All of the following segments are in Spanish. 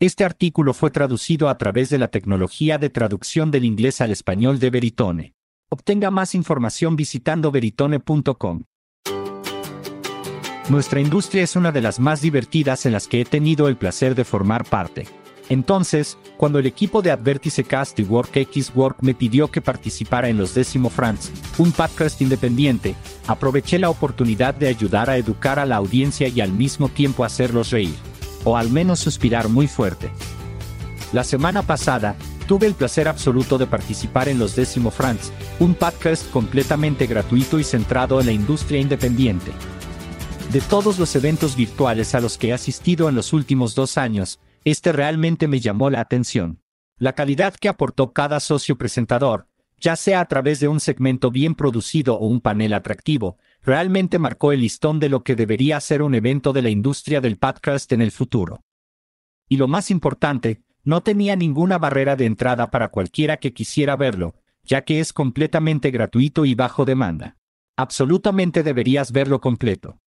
Este artículo fue traducido a través de la tecnología de traducción del inglés al español de Veritone. Obtenga más información visitando veritone.com. Nuestra industria es una de las más divertidas en las que he tenido el placer de formar parte. Entonces, cuando el equipo de Advertice Cast y WorkX Work me pidió que participara en los Décimo France, un podcast independiente, aproveché la oportunidad de ayudar a educar a la audiencia y al mismo tiempo hacerlos reír. O al menos suspirar muy fuerte. La semana pasada, tuve el placer absoluto de participar en los Décimo France, un podcast completamente gratuito y centrado en la industria independiente. De todos los eventos virtuales a los que he asistido en los últimos dos años, este realmente me llamó la atención. La calidad que aportó cada socio presentador, ya sea a través de un segmento bien producido o un panel atractivo, realmente marcó el listón de lo que debería ser un evento de la industria del podcast en el futuro. Y lo más importante, no tenía ninguna barrera de entrada para cualquiera que quisiera verlo, ya que es completamente gratuito y bajo demanda. Absolutamente deberías verlo completo.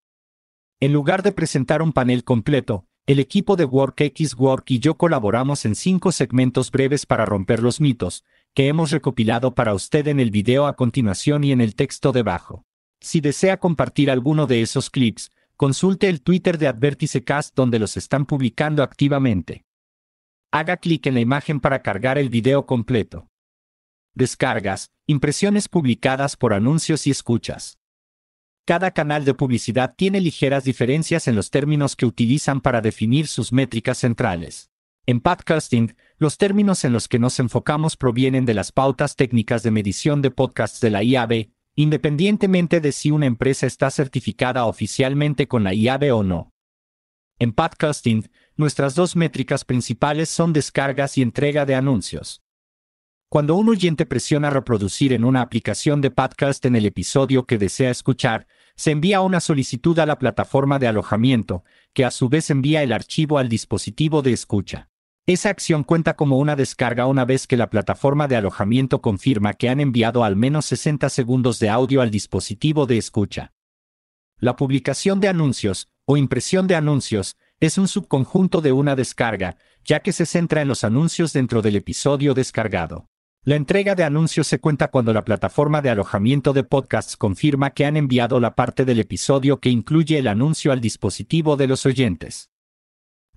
En lugar de presentar un panel completo, el equipo de WorkX Work y yo colaboramos en cinco segmentos breves para romper los mitos, que hemos recopilado para usted en el video a continuación y en el texto debajo. Si desea compartir alguno de esos clips, consulte el Twitter de Advertisecast donde los están publicando activamente. Haga clic en la imagen para cargar el video completo. Descargas, impresiones publicadas por anuncios y escuchas. Cada canal de publicidad tiene ligeras diferencias en los términos que utilizan para definir sus métricas centrales. En podcasting, los términos en los que nos enfocamos provienen de las pautas técnicas de medición de podcasts de la IAB, independientemente de si una empresa está certificada oficialmente con la IAB o no. En podcasting, nuestras dos métricas principales son descargas y entrega de anuncios. Cuando un oyente presiona reproducir en una aplicación de podcast en el episodio que desea escuchar, se envía una solicitud a la plataforma de alojamiento, que a su vez envía el archivo al dispositivo de escucha. Esa acción cuenta como una descarga una vez que la plataforma de alojamiento confirma que han enviado al menos 60 segundos de audio al dispositivo de escucha. La publicación de anuncios, o impresión de anuncios, es un subconjunto de una descarga, ya que se centra en los anuncios dentro del episodio descargado. La entrega de anuncios se cuenta cuando la plataforma de alojamiento de podcasts confirma que han enviado la parte del episodio que incluye el anuncio al dispositivo de los oyentes.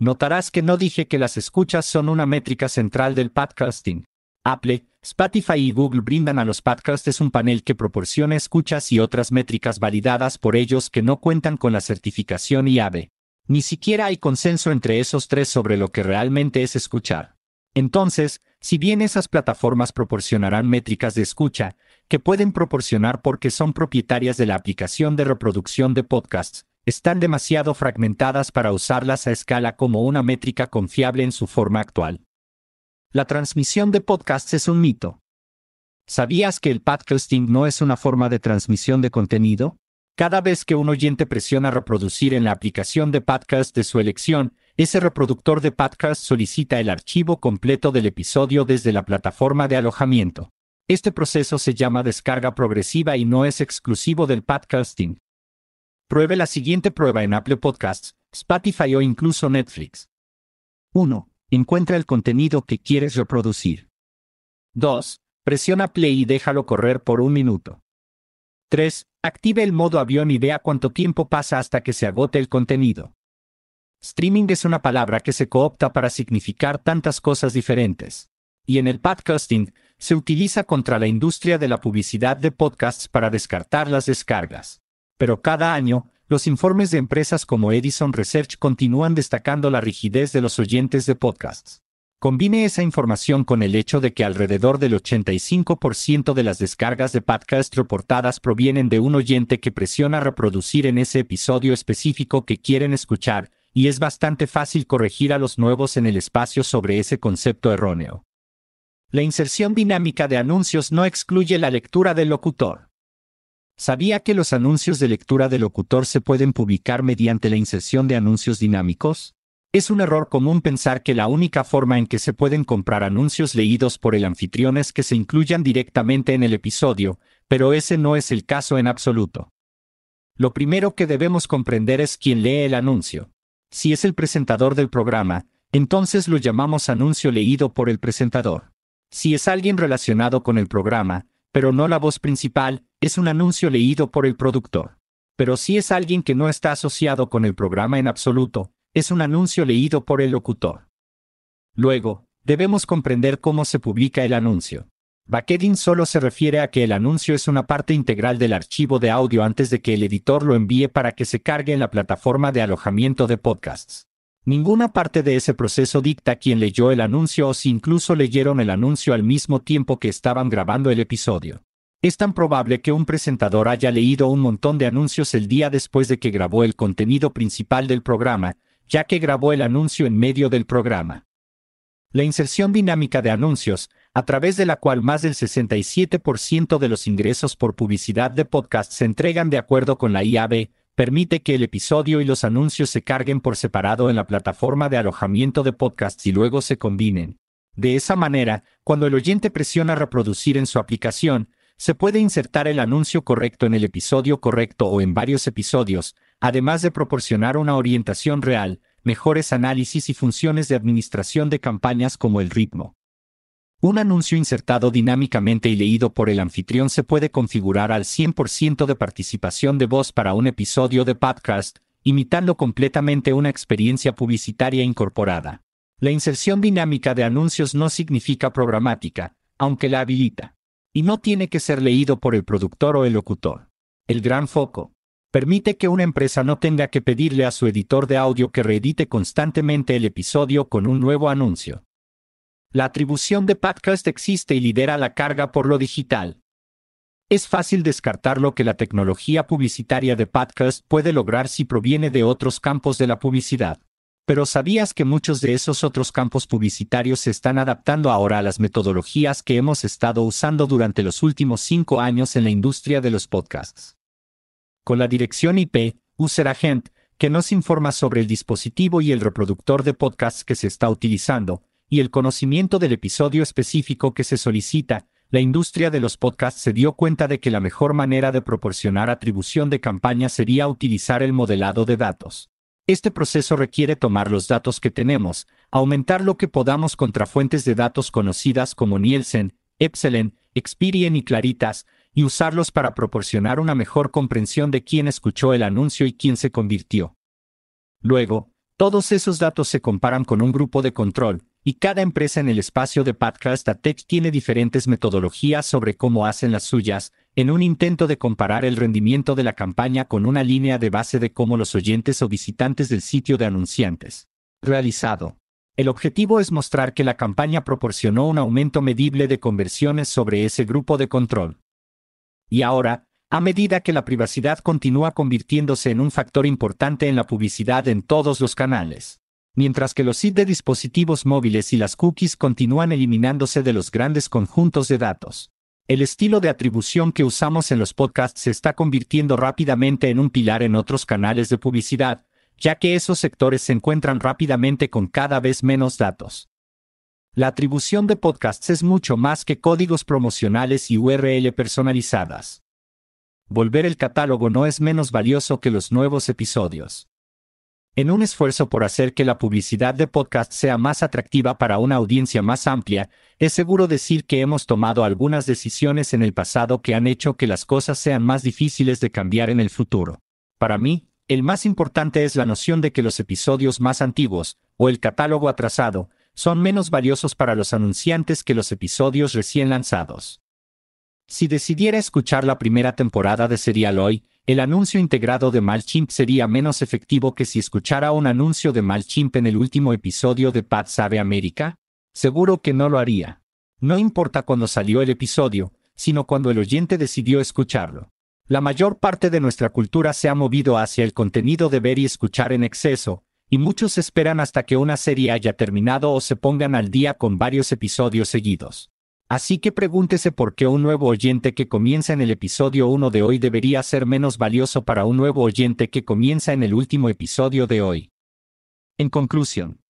Notarás que no dije que las escuchas son una métrica central del podcasting. Apple, Spotify y Google brindan a los podcasts un panel que proporciona escuchas y otras métricas validadas por ellos que no cuentan con la certificación IAB. Ni siquiera hay consenso entre esos tres sobre lo que realmente es escuchar. Entonces, si bien esas plataformas proporcionarán métricas de escucha, que pueden proporcionar porque son propietarias de la aplicación de reproducción de podcasts, están demasiado fragmentadas para usarlas a escala como una métrica confiable en su forma actual. La transmisión de podcasts es un mito. ¿Sabías que el podcasting no es una forma de transmisión de contenido? Cada vez que un oyente presiona reproducir en la aplicación de podcast de su elección, ese reproductor de podcast solicita el archivo completo del episodio desde la plataforma de alojamiento. Este proceso se llama descarga progresiva y no es exclusivo del podcasting. Pruebe la siguiente prueba en Apple Podcasts, Spotify o incluso Netflix. 1. Encuentra el contenido que quieres reproducir. 2. Presiona play y déjalo correr por un minuto. 3. Active el modo avión y vea cuánto tiempo pasa hasta que se agote el contenido. Streaming es una palabra que se coopta para significar tantas cosas diferentes. Y en el podcasting, se utiliza contra la industria de la publicidad de podcasts para descartar las descargas. Pero cada año, los informes de empresas como Edison Research continúan destacando la rigidez de los oyentes de podcasts. Combine esa información con el hecho de que alrededor del 85% de las descargas de podcast reportadas provienen de un oyente que presiona reproducir en ese episodio específico que quieren escuchar, y es bastante fácil corregir a los nuevos en el espacio sobre ese concepto erróneo. La inserción dinámica de anuncios no excluye la lectura del locutor. ¿Sabía que los anuncios de lectura del locutor se pueden publicar mediante la inserción de anuncios dinámicos? Es un error común pensar que la única forma en que se pueden comprar anuncios leídos por el anfitrión es que se incluyan directamente en el episodio, pero ese no es el caso en absoluto. Lo primero que debemos comprender es quién lee el anuncio. Si es el presentador del programa, Entonces lo llamamos anuncio leído por el presentador. Si es alguien relacionado con el programa, pero no la voz principal, es un anuncio leído por el productor. Pero si es alguien que no está asociado con el programa en absoluto, es un anuncio leído por el locutor. Luego, debemos comprender cómo se publica el anuncio. Bucketing solo se refiere a que el anuncio es una parte integral del archivo de audio antes de que el editor lo envíe para que se cargue en la plataforma de alojamiento de podcasts. Ninguna parte de ese proceso dicta quién leyó el anuncio o si incluso leyeron el anuncio al mismo tiempo que estaban grabando el episodio. Es tan probable que un presentador haya leído un montón de anuncios el día después de que grabó el contenido principal del programa, ya que grabó el anuncio en medio del programa. La inserción dinámica de anuncios, a través de la cual más del 67% de los ingresos por publicidad de podcast se entregan de acuerdo con la IAB, permite que el episodio y los anuncios se carguen por separado en la plataforma de alojamiento de podcasts y luego se combinen. De esa manera, cuando el oyente presiona reproducir en su aplicación, se puede insertar el anuncio correcto en el episodio correcto o en varios episodios, además de proporcionar una orientación real, mejores análisis y funciones de administración de campañas como el ritmo. Un anuncio insertado dinámicamente y leído por el anfitrión se puede configurar al 100% de participación de voz para un episodio de podcast, imitando completamente una experiencia publicitaria incorporada. La inserción dinámica de anuncios no significa programática, aunque la habilita. Y no tiene que ser leído por el productor o el locutor. El gran foco, permite que una empresa no tenga que pedirle a su editor de audio que reedite constantemente el episodio con un nuevo anuncio. La atribución de podcast existe y lidera la carga por lo digital. Es fácil descartar lo que la tecnología publicitaria de podcast puede lograr si proviene de otros campos de la publicidad. Pero ¿sabías que muchos de esos otros campos publicitarios se están adaptando ahora a las metodologías que hemos estado usando durante los últimos cinco años en la industria de los podcasts? con la dirección IP, User Agent, que nos informa sobre el dispositivo y el reproductor de podcast que se está utilizando, y el conocimiento del episodio específico que se solicita, la industria de los podcasts se dio cuenta de que la mejor manera de proporcionar atribución de campaña sería utilizar el modelado de datos. Este proceso requiere tomar los datos que tenemos, aumentar lo que podamos contra fuentes de datos conocidas como Nielsen, Epsilon, Experian y Claritas, y usarlos para proporcionar una mejor comprensión de quién escuchó el anuncio y quién se convirtió. Luego, todos esos datos se comparan con un grupo de control, y cada empresa en el espacio de Podcast Tech tiene diferentes metodologías sobre cómo hacen las suyas, en un intento de comparar el rendimiento de la campaña con una línea de base de cómo los oyentes o visitantes del sitio de anunciantes. Realizado. El objetivo es mostrar que la campaña proporcionó un aumento medible de conversiones sobre ese grupo de control. Y ahora, a medida que la privacidad continúa convirtiéndose en un factor importante en la publicidad en todos los canales. Mientras que los IT de dispositivos móviles y las cookies continúan eliminándose de los grandes conjuntos de datos. El estilo de atribución que usamos en los podcasts se está convirtiendo rápidamente en un pilar en otros canales de publicidad, ya que esos sectores se encuentran rápidamente con cada vez menos datos. La atribución de podcasts es mucho más que códigos promocionales y URL personalizadas. Volver el catálogo no es menos valioso que los nuevos episodios. En un esfuerzo por hacer que la publicidad de podcast sea más atractiva para una audiencia más amplia, es seguro decir que hemos tomado algunas decisiones en el pasado que han hecho que las cosas sean más difíciles de cambiar en el futuro. Para mí, el más importante es la noción de que los episodios más antiguos, o el catálogo atrasado, son menos valiosos para los anunciantes que los episodios recién lanzados. Si decidiera escuchar la primera temporada de Serial hoy, el anuncio integrado de MailChimp sería menos efectivo que si escuchara un anuncio de MailChimp en el último episodio de Pat Sabe América? Seguro que no lo haría. No importa cuándo salió el episodio, sino cuando el oyente decidió escucharlo. La mayor parte de nuestra cultura se ha movido hacia el contenido de ver y escuchar en exceso, y muchos esperan hasta que una serie haya terminado o se pongan al día con varios episodios seguidos. Así que pregúntese por qué un nuevo oyente que comienza en el episodio 1 de hoy debería ser menos valioso para un nuevo oyente que comienza en el último episodio de hoy. En conclusión,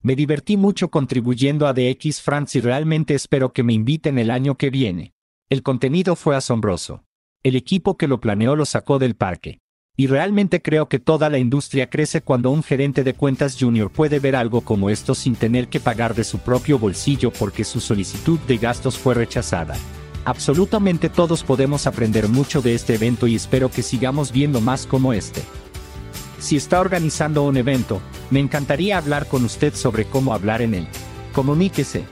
me divertí mucho contribuyendo a DX France y realmente espero que me inviten el año que viene. El contenido fue asombroso. El equipo que lo planeó lo sacó del parque. Y realmente creo que toda la industria crece cuando un gerente de cuentas junior puede ver algo como esto sin tener que pagar de su propio bolsillo porque su solicitud de gastos fue rechazada. Absolutamente todos podemos aprender mucho de este evento y espero que sigamos viendo más como este. Si está organizando un evento, me encantaría hablar con usted sobre cómo hablar en él. Comuníquese.